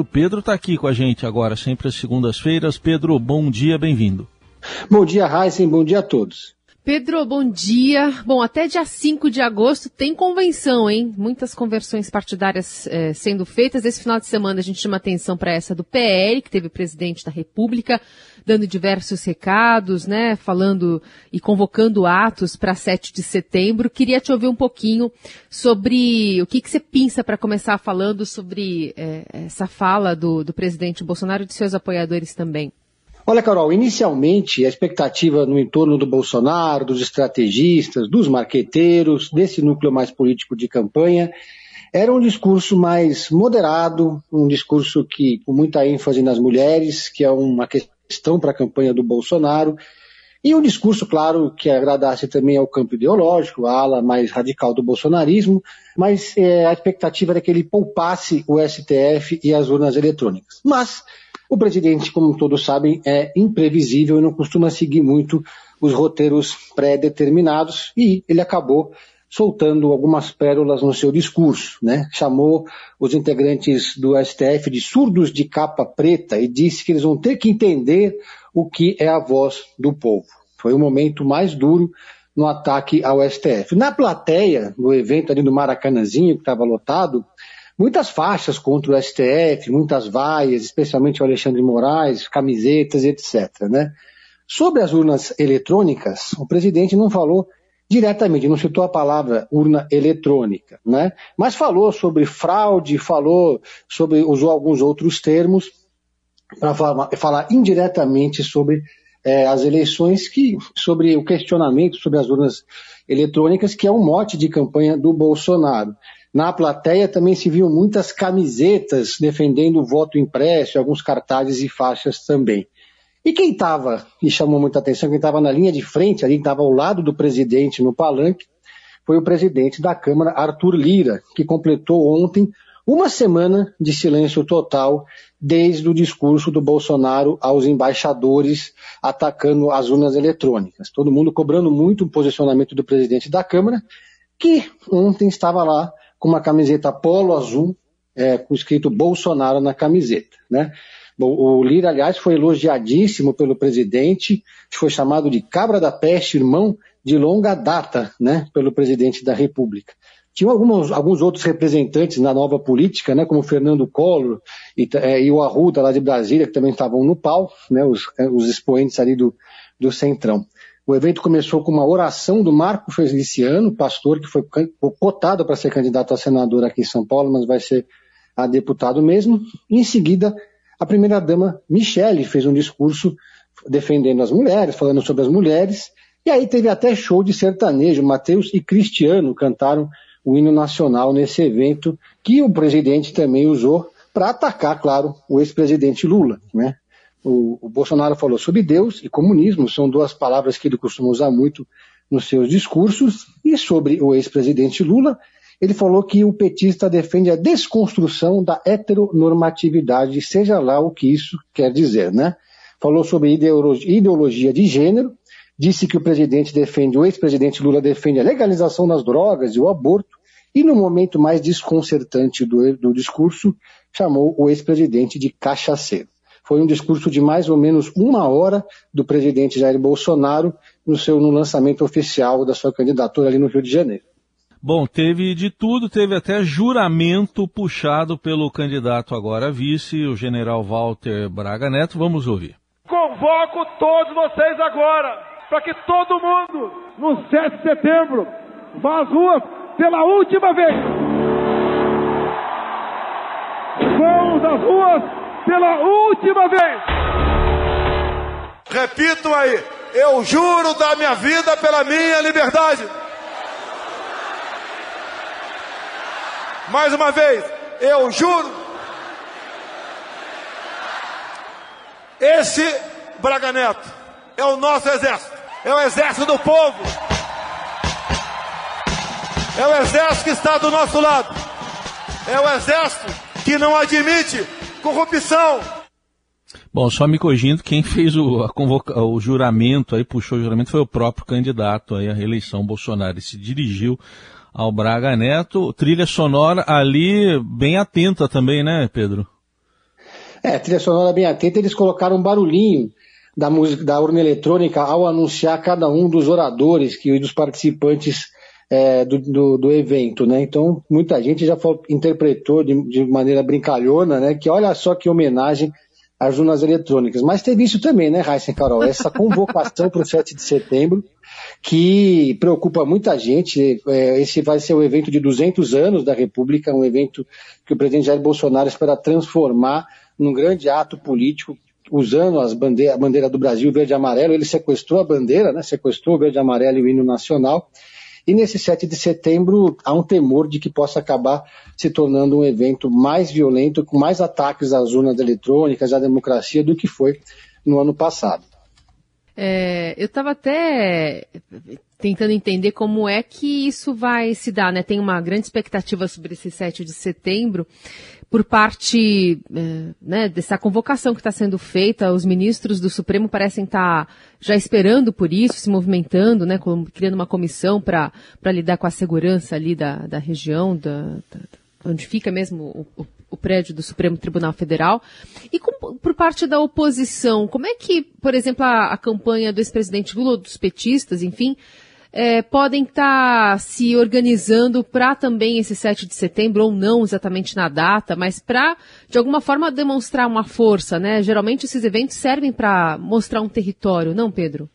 O Pedro está aqui com a gente agora, sempre às segundas-feiras. Pedro, bom dia, bem-vindo. Bom dia, Heisen, bom dia a todos. Pedro, bom dia. Bom, até dia 5 de agosto tem convenção, hein? Muitas conversões partidárias eh, sendo feitas. Esse final de semana a gente chama atenção para essa do PL, que teve o presidente da República dando diversos recados, né? Falando e convocando atos para 7 de setembro. Queria te ouvir um pouquinho sobre o que, que você pensa para começar falando sobre eh, essa fala do, do presidente Bolsonaro e de seus apoiadores também. Olha, Carol, inicialmente a expectativa no entorno do Bolsonaro, dos estrategistas, dos marqueteiros, desse núcleo mais político de campanha, era um discurso mais moderado, um discurso que com muita ênfase nas mulheres, que é uma questão para a campanha do Bolsonaro, e um discurso, claro, que agradasse também ao campo ideológico, a ala mais radical do bolsonarismo, mas é, a expectativa era que ele poupasse o STF e as urnas eletrônicas. Mas o presidente, como todos sabem, é imprevisível e não costuma seguir muito os roteiros pré-determinados e ele acabou soltando algumas pérolas no seu discurso, né? Chamou os integrantes do STF de surdos de capa preta e disse que eles vão ter que entender o que é a voz do povo. Foi o momento mais duro no ataque ao STF. Na plateia, no evento ali no Maracanãzinho, que estava lotado, muitas faixas contra o STF, muitas vaias, especialmente o Alexandre Moraes, camisetas, etc. Né? Sobre as urnas eletrônicas, o presidente não falou diretamente, não citou a palavra urna eletrônica, né? mas falou sobre fraude, falou sobre, usou alguns outros termos para falar, indiretamente sobre é, as eleições, que, sobre o questionamento sobre as urnas eletrônicas, que é um mote de campanha do Bolsonaro. Na plateia também se viam muitas camisetas defendendo o voto impresso, alguns cartazes e faixas também. E quem estava, e chamou muita atenção, quem estava na linha de frente, ali estava ao lado do presidente no palanque, foi o presidente da Câmara, Arthur Lira, que completou ontem uma semana de silêncio total desde o discurso do Bolsonaro aos embaixadores atacando as urnas eletrônicas. Todo mundo cobrando muito o posicionamento do presidente da Câmara, que ontem estava lá com uma camiseta polo azul, é, com escrito Bolsonaro na camiseta, né? O Lira, aliás, foi elogiadíssimo pelo presidente, foi chamado de cabra da peste, irmão de longa data, né, pelo presidente da República. Tinham alguns, alguns outros representantes na nova política, né, como Fernando Collor e, é, e o Arruda lá de Brasília, que também estavam no pau, né, os, os expoentes ali do, do Centrão. O evento começou com uma oração do Marco Feliciano, pastor que foi cotado para ser candidato a senador aqui em São Paulo, mas vai ser a deputado mesmo. Em seguida, a primeira-dama Michele fez um discurso defendendo as mulheres, falando sobre as mulheres. E aí teve até show de sertanejo. Mateus e Cristiano cantaram o hino nacional nesse evento, que o presidente também usou para atacar, claro, o ex-presidente Lula. Né? O, o, Bolsonaro falou sobre Deus e comunismo, são duas palavras que ele costuma usar muito nos seus discursos, e sobre o ex-presidente Lula, ele falou que o petista defende a desconstrução da heteronormatividade, seja lá o que isso quer dizer, né? Falou sobre ideologia de gênero, disse que o presidente defende, o ex-presidente Lula defende a legalização das drogas e o aborto, e no momento mais desconcertante do, do discurso, chamou o ex-presidente de cachaceiro. Foi um discurso de mais ou menos uma hora do presidente Jair Bolsonaro no seu no lançamento oficial da sua candidatura ali no Rio de Janeiro. Bom, teve de tudo, teve até juramento puxado pelo candidato agora vice, o general Walter Braga Neto. Vamos ouvir. Convoco todos vocês agora para que todo mundo, no 7 de setembro, vá às ruas pela última vez. Vamos às ruas pela última vez. Repito aí, eu juro dar minha vida pela minha liberdade. Mais uma vez, eu juro. Esse Braga Neto é o nosso exército, é o exército do povo, é o exército que está do nosso lado, é o exército que não admite corrupção. Bom, só me corrigindo, quem fez o, convoca, o juramento, aí puxou o juramento, foi o próprio candidato aí à reeleição Bolsonaro. Ele se dirigiu ao Braga Neto. Trilha sonora ali bem atenta também, né, Pedro? É, trilha sonora bem atenta, eles colocaram um barulhinho da música da urna eletrônica ao anunciar cada um dos oradores que dos participantes é, do, do, do, evento, né? Então muita gente já interpretou de, de, maneira brincalhona, né? Que olha só que homenagem às urnas eletrônicas. Mas teve isso também, né, Raíssa Carol? Essa convocação para o 7 de setembro que preocupa muita gente. É, esse vai ser o evento de 200 anos da República, um evento que o presidente Jair Bolsonaro espera transformar num grande ato político, usando as bandeira, a bandeira do Brasil, verde e amarelo. Ele sequestrou a bandeira, né, sequestrou o verde e amarelo e o hino nacional. E nesse 7 de setembro há um temor de que possa acabar se tornando um evento mais violento, com mais ataques às urnas eletrônicas, à democracia, do que foi no ano passado. É, eu estava até tentando entender como é que isso vai se dar, né? Tem uma grande expectativa sobre esse 7 de setembro por parte é, né, dessa convocação que está sendo feita. Os ministros do Supremo parecem estar tá já esperando por isso, se movimentando, né, criando uma comissão para lidar com a segurança ali da, da região, da, da onde fica mesmo o, o o prédio do Supremo Tribunal Federal. E com, por parte da oposição, como é que, por exemplo, a, a campanha do ex-presidente Lula, dos petistas, enfim, é, podem estar tá se organizando para também esse 7 de setembro, ou não exatamente na data, mas para, de alguma forma, demonstrar uma força, né? Geralmente esses eventos servem para mostrar um território, não, Pedro?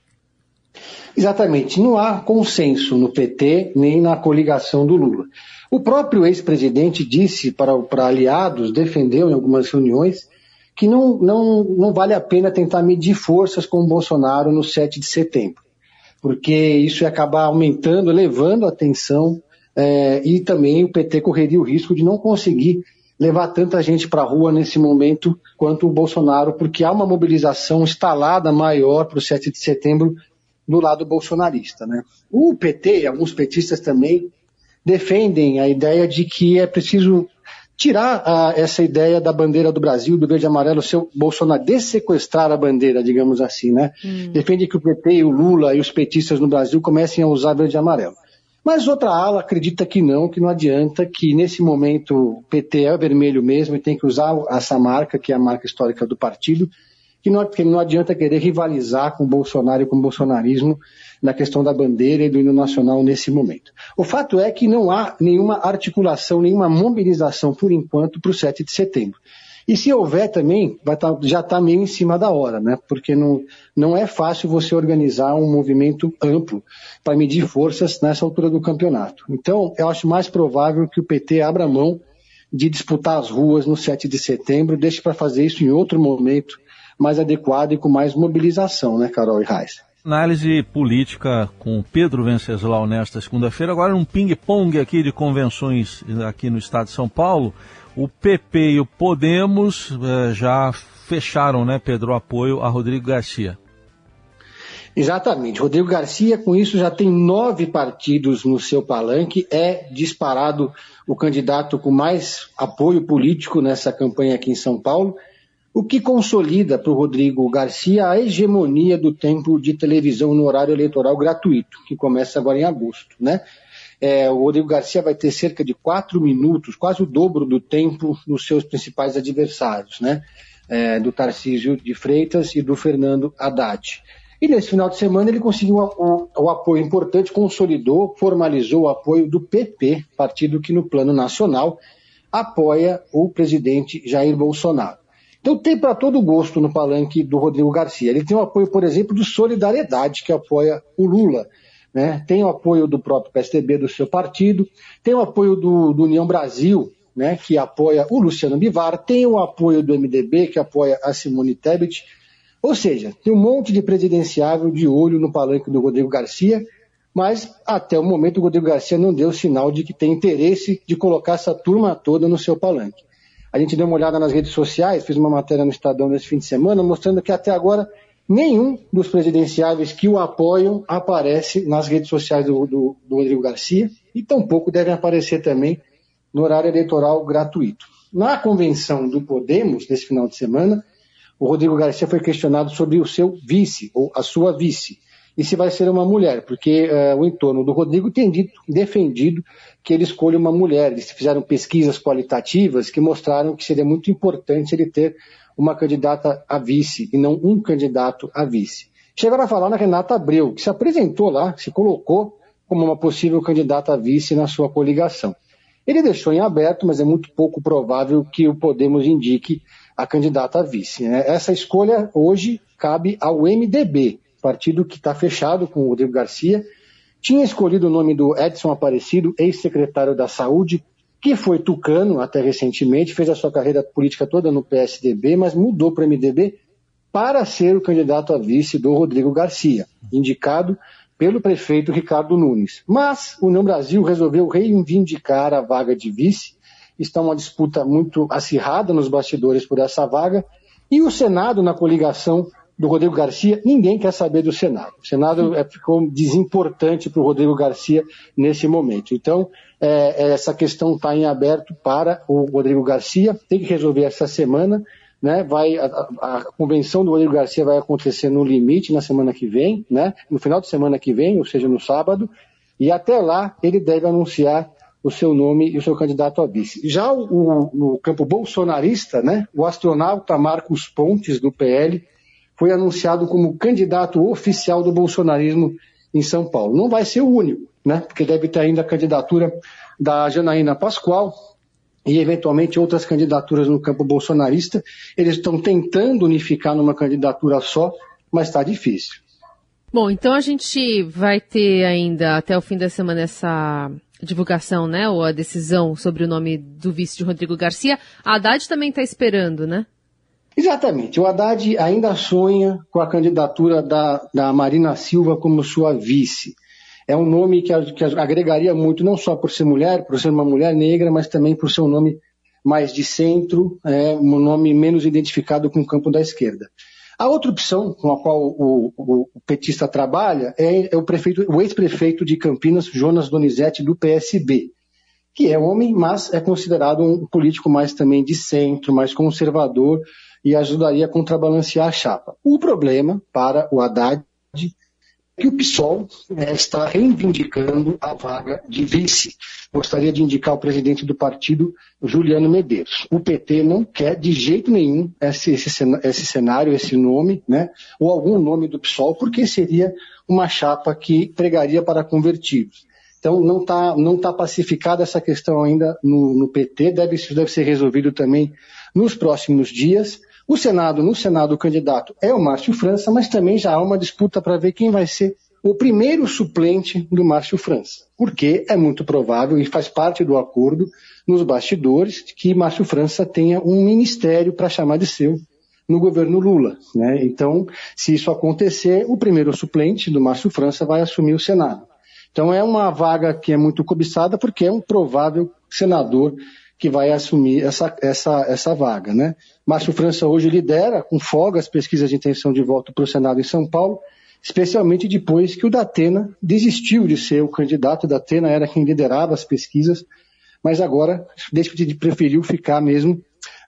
Exatamente. Não há consenso no PT nem na coligação do Lula. O próprio ex-presidente disse para, para aliados, defendeu em algumas reuniões, que não, não, não vale a pena tentar medir forças com o Bolsonaro no 7 de setembro, porque isso ia acabar aumentando, elevando a tensão, é, e também o PT correria o risco de não conseguir levar tanta gente para a rua nesse momento quanto o Bolsonaro, porque há uma mobilização instalada maior para o 7 de setembro do lado bolsonarista. Né? O PT, alguns petistas também, defendem a ideia de que é preciso tirar a, essa ideia da bandeira do Brasil, do verde e amarelo, seu Bolsonaro dessequestrar a bandeira, digamos assim, né? Hum. Defende que o PT, o Lula e os petistas no Brasil comecem a usar verde e amarelo. Mas outra ala acredita que não, que não adianta, que nesse momento o PT é vermelho mesmo e tem que usar essa marca, que é a marca histórica do partido, que não, que não adianta querer rivalizar com o Bolsonaro e com o bolsonarismo na questão da bandeira e do hino nacional nesse momento. O fato é que não há nenhuma articulação, nenhuma mobilização, por enquanto, para o 7 de setembro. E se houver também, tá, já está meio em cima da hora, né? Porque não, não é fácil você organizar um movimento amplo para medir forças nessa altura do campeonato. Então, eu acho mais provável que o PT abra mão de disputar as ruas no 7 de setembro, deixe para fazer isso em outro momento mais adequado e com mais mobilização, né, Carol e Reis? Análise política com Pedro Venceslau nesta segunda-feira. Agora um ping-pong aqui de convenções aqui no estado de São Paulo. O PP e o Podemos eh, já fecharam, né, Pedro, o apoio a Rodrigo Garcia. Exatamente. Rodrigo Garcia, com isso, já tem nove partidos no seu palanque, é disparado o candidato com mais apoio político nessa campanha aqui em São Paulo o que consolida para o Rodrigo Garcia a hegemonia do tempo de televisão no horário eleitoral gratuito, que começa agora em agosto. Né? É, o Rodrigo Garcia vai ter cerca de quatro minutos, quase o dobro do tempo dos seus principais adversários, né? É, do Tarcísio de Freitas e do Fernando Haddad. E nesse final de semana ele conseguiu o, o, apoio importante, consolidou, formalizou o apoio do PP, partido que no plano nacional apoia o presidente Jair Bolsonaro. Então tem para todo gosto no palanque do Rodrigo Garcia. Ele tem o apoio, por exemplo, do Solidariedade, que apoia o Lula. Né? Tem o apoio do próprio PSDB, do seu partido. Tem o apoio do, do União Brasil, né, que apoia o Luciano Bivar. Tem o apoio do MDB, que apoia a Simone Tebet. Ou seja, tem um monte de presidenciável de olho no palanque do Rodrigo Garcia, mas até o momento o Rodrigo Garcia não deu sinal de que tem interesse de colocar essa turma toda no seu palanque. A gente deu uma olhada nas redes sociais, fiz uma matéria no Estadão nesse fim de semana, mostrando que até agora nenhum dos presidenciáveis que o apoiam aparece nas redes sociais do, do, do Rodrigo Garcia e tampouco devem aparecer também no horário eleitoral gratuito. Na convenção do Podemos, nesse final de semana, o Rodrigo Garcia foi questionado sobre o seu vice, ou a sua vice. E se vai ser uma mulher, porque uh, o entorno do Rodrigo tem dito, defendido que ele escolha uma mulher. Eles fizeram pesquisas qualitativas que mostraram que seria muito importante ele ter uma candidata a vice e não um candidato a vice. Chegaram a falar na Renata Abreu, que se apresentou lá, se colocou como uma possível candidata a vice na sua coligação. Ele deixou em aberto, mas é muito pouco provável que o Podemos indique a candidata a vice. Né? Essa escolha hoje cabe ao MDB, partido que está fechado com o Rodrigo Garcia, tinha escolhido o nome do Edson Aparecido, ex-secretário da Saúde, que foi tucano até recentemente, fez a sua carreira política toda no PSDB, mas mudou para o MDB para ser o candidato a vice do Rodrigo Garcia, indicado pelo prefeito Ricardo Nunes. Mas o União Brasil resolveu reivindicar a vaga de vice. Está uma disputa muito acirrada nos bastidores por essa vaga. E o Senado, na coligação, do Rodrigo Garcia, ninguém quer saber do Senado. O Senado é, ficou desimportante para o Rodrigo Garcia nesse momento. Então, é, é essa questão está em aberto para o Rodrigo Garcia, tem que resolver essa semana. Né, vai, a, a, convenção do Rodrigo Garcia vai acontecer no limite na semana que vem, né, no final de semana que vem, ou seja, no sábado, e até lá ele deve anunciar o seu nome e o seu candidato a vice. Já o, o, no campo bolsonarista, né, o astronauta Marcos Pontes, do PL, foi anunciado como candidato oficial do bolsonarismo em São Paulo. Não vai ser o único, né? Porque deve ter ainda a candidatura da Janaína Pascoal e eventualmente outras candidaturas no campo bolsonarista. Eles estão tentando unificar numa candidatura só, mas está difícil. Bom, então a gente vai ter ainda até o fim da semana essa divulgação, né, ou a decisão sobre o nome do vice de Rodrigo Garcia. A Haddad também está esperando, né? Exatamente. O Haddad ainda sonha com a candidatura da, da Marina Silva como sua vice. É um nome que, que agregaria muito, não só por ser mulher, por ser uma mulher negra, mas também por ser um nome mais de centro, é, um nome menos identificado com o campo da esquerda. A outra opção com a qual o, o, o petista trabalha é, é o, o ex-prefeito de Campinas, Jonas Donizete, do PSB, que é homem, mas é considerado um político mais também de centro, mais conservador, e ajudaria a contrabalancear a chapa. O problema para o Haddad é que o PSOL né, está reivindicando a vaga de vice. Gostaria de indicar o presidente do partido, Juliano Medeiros. O PT não quer de jeito nenhum esse, esse, cenário, esse nome, né, ou algum nome do PSOL, porque seria uma chapa que pregaria para convertidos. Então não está não tá pacificada essa questão ainda no, no PT, deve, isso deve ser resolvido também nos próximos dias. O Senado, no Senado, o candidato é o Márcio França, mas também já há uma disputa para ver quem vai ser o primeiro suplente do Márcio França. Porque é muito provável, e faz parte do acordo nos bastidores, que Márcio França tenha um ministério para chamar de seu no governo Lula. Né? Então, se isso acontecer, o primeiro suplente do Márcio França vai assumir o Senado. Então, é uma vaga que é muito cobiçada, porque é um provável senador que vai assumir essa, essa, essa vaga. Né? Márcio França hoje lidera com folga as pesquisas de intenção de voto para o Senado em São Paulo, especialmente depois que o Datena desistiu de ser o candidato. O Datena era quem liderava as pesquisas, mas agora preferiu ficar mesmo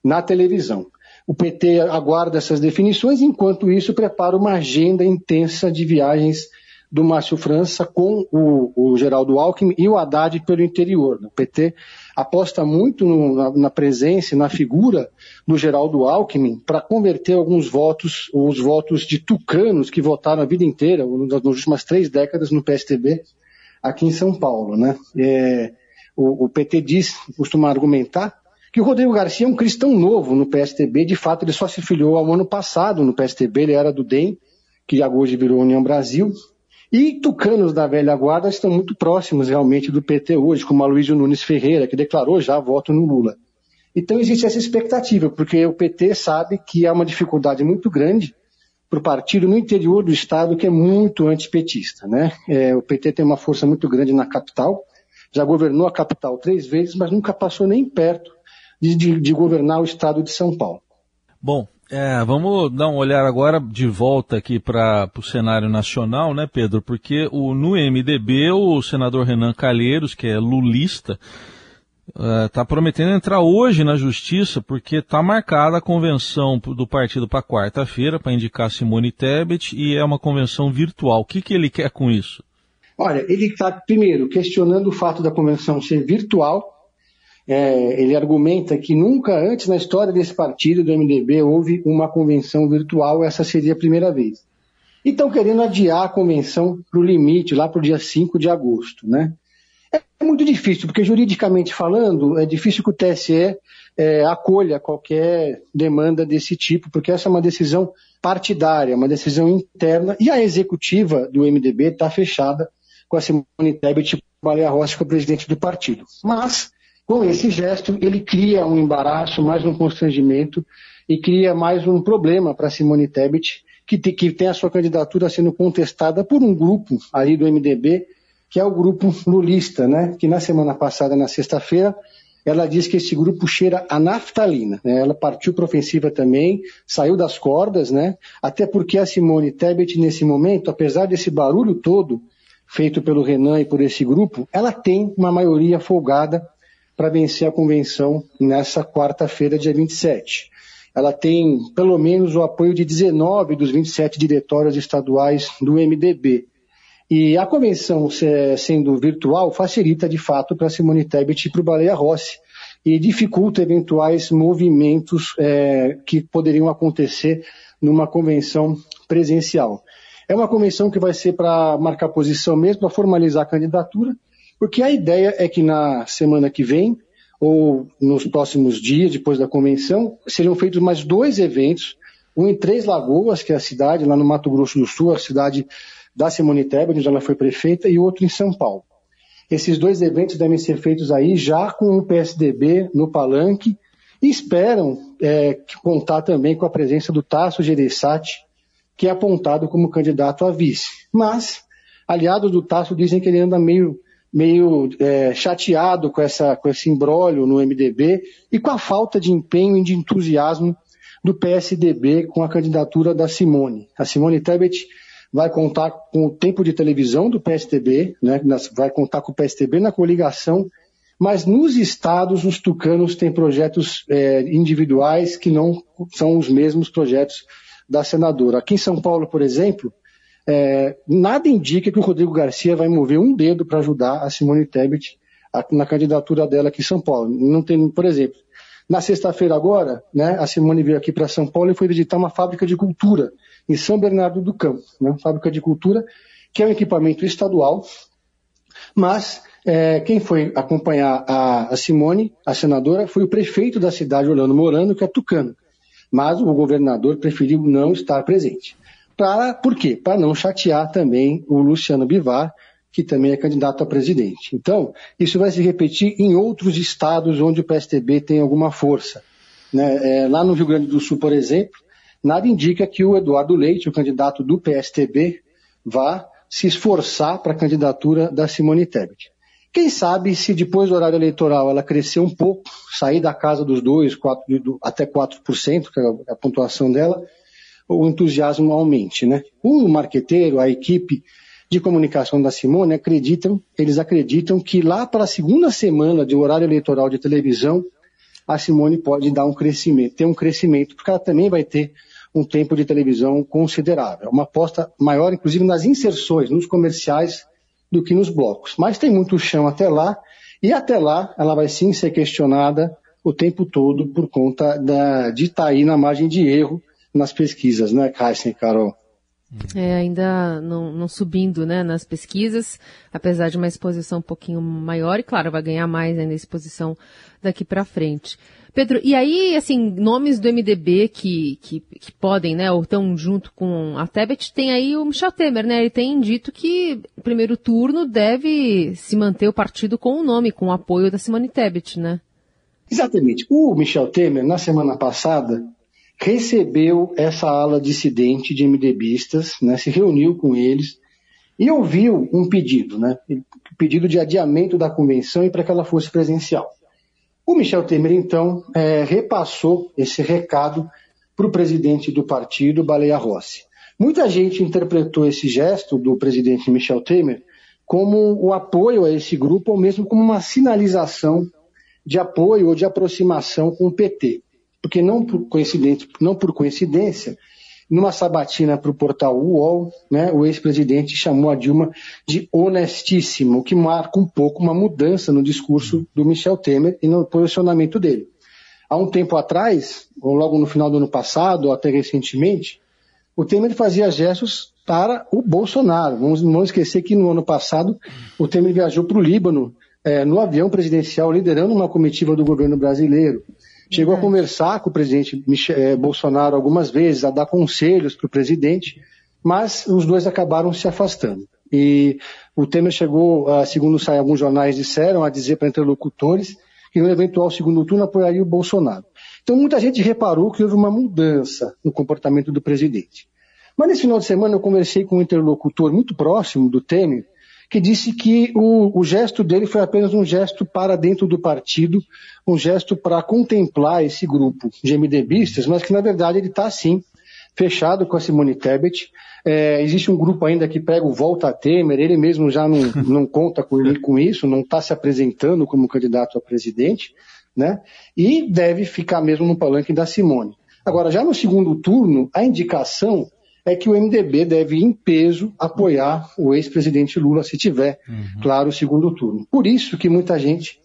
na televisão. O PT aguarda essas definições, enquanto isso prepara uma agenda intensa de viagens do Márcio França com o, o Geraldo Alckmin e o Haddad pelo interior. O PT aposta muito na, na, presença e na figura do Geraldo Alckmin para converter alguns votos, os votos de tucanos que votaram a vida inteira, nas últimas três décadas no PSTB, aqui em São Paulo. Né? É, o, o PT diz, costuma argumentar, que o Rodrigo Garcia é um cristão novo no PSTB, de fato ele só se filiou ao ano passado no PSTB, ele era do DEM, que hoje virou União Brasil, e tucanos da velha guarda estão muito próximos realmente do PT hoje, como Aloysio Nunes Ferreira, que declarou já voto no Lula. Então existe essa expectativa, porque o PT sabe que há uma dificuldade muito grande para o partido no interior do Estado que é muito antipetista. Né? É, o PT tem uma força muito grande na capital, já governou a capital três vezes, mas nunca passou nem perto de, de, de governar o Estado de São Paulo. Bom, é, vamos dar um olhar agora de volta aqui para o cenário nacional, né, Pedro? Porque o, no MDB, o senador Renan Calheiros, que é lulista, está é, prometendo entrar hoje na justiça porque está marcada a convenção do partido para quarta-feira para indicar Simone Tebet e é uma convenção virtual. O que, que ele quer com isso? Olha, ele está, primeiro, questionando o fato da convenção ser virtual. É, ele argumenta que nunca antes na história desse partido, do MDB, houve uma convenção virtual, essa seria a primeira vez. E estão querendo adiar a convenção para o limite, lá para o dia 5 de agosto. Né? É muito difícil, porque juridicamente falando, é difícil que o TSE é, acolha qualquer demanda desse tipo, porque essa é uma decisão partidária, uma decisão interna, e a executiva do MDB está fechada com a Simone Tebet e Baleia Rossi, é o presidente do partido. Mas, com esse gesto, ele cria um embaraço, mais um constrangimento, e cria mais um problema para Simone Tebet, que, que tem a sua candidatura sendo contestada por um grupo ali do MDB, que é o grupo lulista, né? Que na semana passada, na sexta-feira, ela disse que esse grupo cheira a naftalina. Né? Ela partiu para ofensiva também, saiu das cordas, né? Até porque a Simone Tebet, nesse momento, apesar desse barulho todo feito pelo Renan e por esse grupo, ela tem uma maioria folgada para vencer a convenção nessa quarta-feira, dia 27. Ela tem pelo menos o apoio de 19 dos 27 diretórios estaduais do MDB. E a convenção sendo virtual facilita de fato para Simone Tebet e para o Baleia Rossi e dificulta eventuais movimentos é, que poderiam acontecer numa convenção presencial. É uma convenção que vai ser para marcar posição mesmo, para formalizar a candidatura, porque a ideia é que na semana que vem, ou nos próximos dias, depois da convenção, seriam feitos mais dois eventos, um em Três Lagoas, que é a cidade, lá no Mato Grosso do Sul, a cidade da Simone Tebet, onde ela foi prefeita, e outro em São Paulo. Esses dois eventos devem ser feitos aí já com o PSDB no palanque e esperam é, contar também com a presença do Tasso Gereissati, que é apontado como candidato a vice. Mas, aliados do Tasso dizem que ele anda meio, meio é, chateado com, essa, com esse imbróglio no MDB e com a falta de empenho e de entusiasmo do PSDB com a candidatura da Simone. A Simone Tebet vai contar com o tempo de televisão do PSTB, né, vai contar com o PSTB na coligação, mas nos estados os tucanos têm projetos é, individuais que não são os mesmos projetos da senadora. Aqui em São Paulo, por exemplo, é, nada indica que o Rodrigo Garcia vai mover um dedo para ajudar a Simone Tebet na candidatura dela aqui em São Paulo. Não tem, por exemplo, na sexta-feira agora, né, a Simone veio aqui para São Paulo e foi visitar uma fábrica de cultura em São Bernardo do Campo, né, fábrica de cultura, que é um equipamento estadual, mas é, quem foi acompanhar a, a, Simone, a senadora, foi o prefeito da cidade, Orlando Morano, que é tucano. Mas o governador preferiu não estar presente. Pra, por quê? Para não chatear também o Luciano Bivar, que também é candidato a presidente. Então, isso vai se repetir em outros estados onde o PSTB tem alguma força. Né? É, lá no Rio Grande do Sul, por exemplo, nada indica que o Eduardo Leite, o candidato do PSTB, vá se esforçar para a candidatura da Simone Tebet. Quem sabe se depois do horário eleitoral ela crescer um pouco, sair da casa dos 2, 4, até 4%, que é a pontuação dela, o entusiasmo aumente. Né? O marqueteiro, a equipe de comunicação da Simone acreditam, eles acreditam que lá para a segunda semana de horário eleitoral de televisão, a Simone pode dar um crescimento, ter um crescimento, porque ela também vai ter um tempo de televisão considerável. Uma aposta maior, inclusive, nas inserções, nos comerciais, do que nos blocos. Mas tem muito chão até lá, e até lá ela vai sim ser questionada o tempo todo por conta da, de estar tá aí na margem de erro nas pesquisas, né, Heisen e Carol? É, ainda não, não, subindo né, nas pesquisas, apesar de uma exposição um pouquinho maior, e claro, vai ganhar mais ainda a exposição daqui para frente. Pedro, e aí, assim, nomes do MDB que, que, que podem, né, ou estão junto com a Tebet, tem aí o Michel Temer, né? Ele tem dito que primeiro turno deve se manter o partido com o nome, com o apoio da Simone Tebet, né? Exatamente. O Michel Temer, na semana passada, recebeu essa ala dissidente de MDBistas, né, se reuniu com eles e ouviu um pedido, né, pedido de adiamento da convenção e para que ela fosse presencial. O Michel Temer, então, é, repassou esse recado para o presidente do partido, Baleia Rossi. Muita gente interpretou esse gesto do presidente Michel Temer como o apoio a esse grupo ou mesmo como uma sinalização de apoio ou de aproximação com o PT. Porque não por coincidência, não por coincidência numa sabatina para o portal UOL, né, o ex-presidente chamou a Dilma de honestíssimo, o que marca um pouco uma mudança no discurso do Michel Temer e no posicionamento dele. Há um tempo atrás, ou logo no final do ano passado, ou até recentemente, o Temer fazia gestos para o Bolsonaro. Vamos não esquecer que no ano passado o Temer viajou para o Líbano é, no avião presidencial, liderando uma comitiva do governo brasileiro. Chegou a conversar com o presidente eh, Bolsonaro algumas vezes, a dar conselhos para o presidente, mas os dois acabaram se afastando. E o Temer chegou, segundo alguns jornais disseram, a dizer para interlocutores que no eventual segundo turno apoiaria o Bolsonaro. Então muita gente reparou que houve uma mudança no comportamento do presidente. Mas nesse final de semana eu conversei com um interlocutor muito próximo do Temer, que disse que o, o, gesto dele foi apenas um gesto para dentro do partido, um gesto para contemplar esse grupo de MDBistas, mas que na verdade ele está sim fechado com a Simone Tebet. É, existe um grupo ainda que prega o volta a Temer, ele mesmo já não, não conta com, com isso, não está se apresentando como candidato a presidente, né? E deve ficar mesmo no palanque da Simone. Agora, já no segundo turno, a indicação é que o MDB deve, em peso, apoiar o ex-presidente Lula se tiver, uhum. claro, o segundo turno. Por isso que muita gente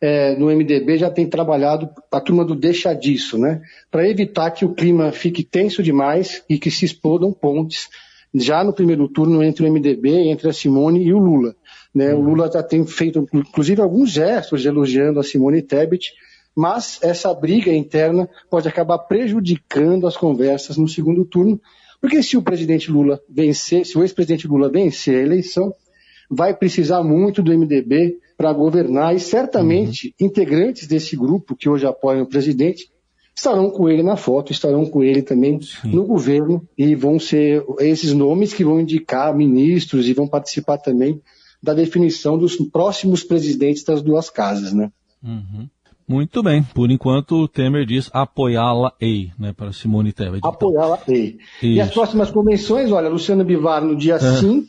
é, no MDB já tem trabalhado a turma do deixa disso, né? Para evitar que o clima fique tenso demais e que se explodam pontes já no primeiro turno entre o MDB, entre a Simone e o Lula. Né? Uhum. O Lula já tem feito, inclusive, alguns gestos elogiando a Simone Tebet, mas essa briga interna pode acabar prejudicando as conversas no segundo turno porque se o presidente Lula vencer, se o ex-presidente Lula vencer a eleição, vai precisar muito do MDB para governar e certamente uhum. integrantes desse grupo que hoje apoiam o presidente estarão com ele na foto, estarão com ele também Sim. no governo e vão ser esses nomes que vão indicar ministros e vão participar também da definição dos próximos presidentes das duas casas, né? Uhum. Muito bem. Por enquanto, o Temer diz apoiá-la-ei, né, para Simone Tebet. Então. Apoiá-la-ei. E as próximas convenções, olha, Luciano Bivar no dia é. 5,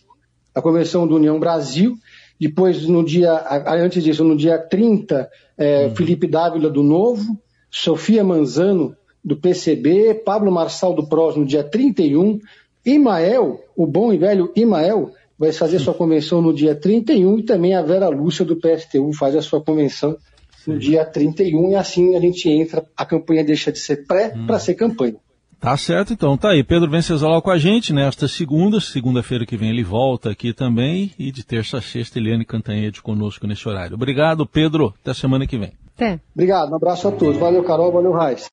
a Convenção do União Brasil. Depois, no dia, antes disso, no dia 30, é, hum. Felipe Dávila do Novo, Sofia Manzano do PCB, Pablo Marçal do PROS no dia 31, Imael, o bom e velho Imael, vai fazer sua convenção no dia 31 e também a Vera Lúcia do PSTU faz a sua convenção no dia 31 e assim a gente entra, a campanha deixa de ser pré hum. para ser campanha. Tá certo, então. Tá aí. Pedro Venceslau com a gente nesta segunda. Segunda-feira que vem ele volta aqui também. E de terça a sexta, Eliane Cantanhede conosco nesse horário. Obrigado, Pedro. Até semana que vem. Até. Obrigado. Um abraço a todos. Valeu, Carol. Valeu, Raiz.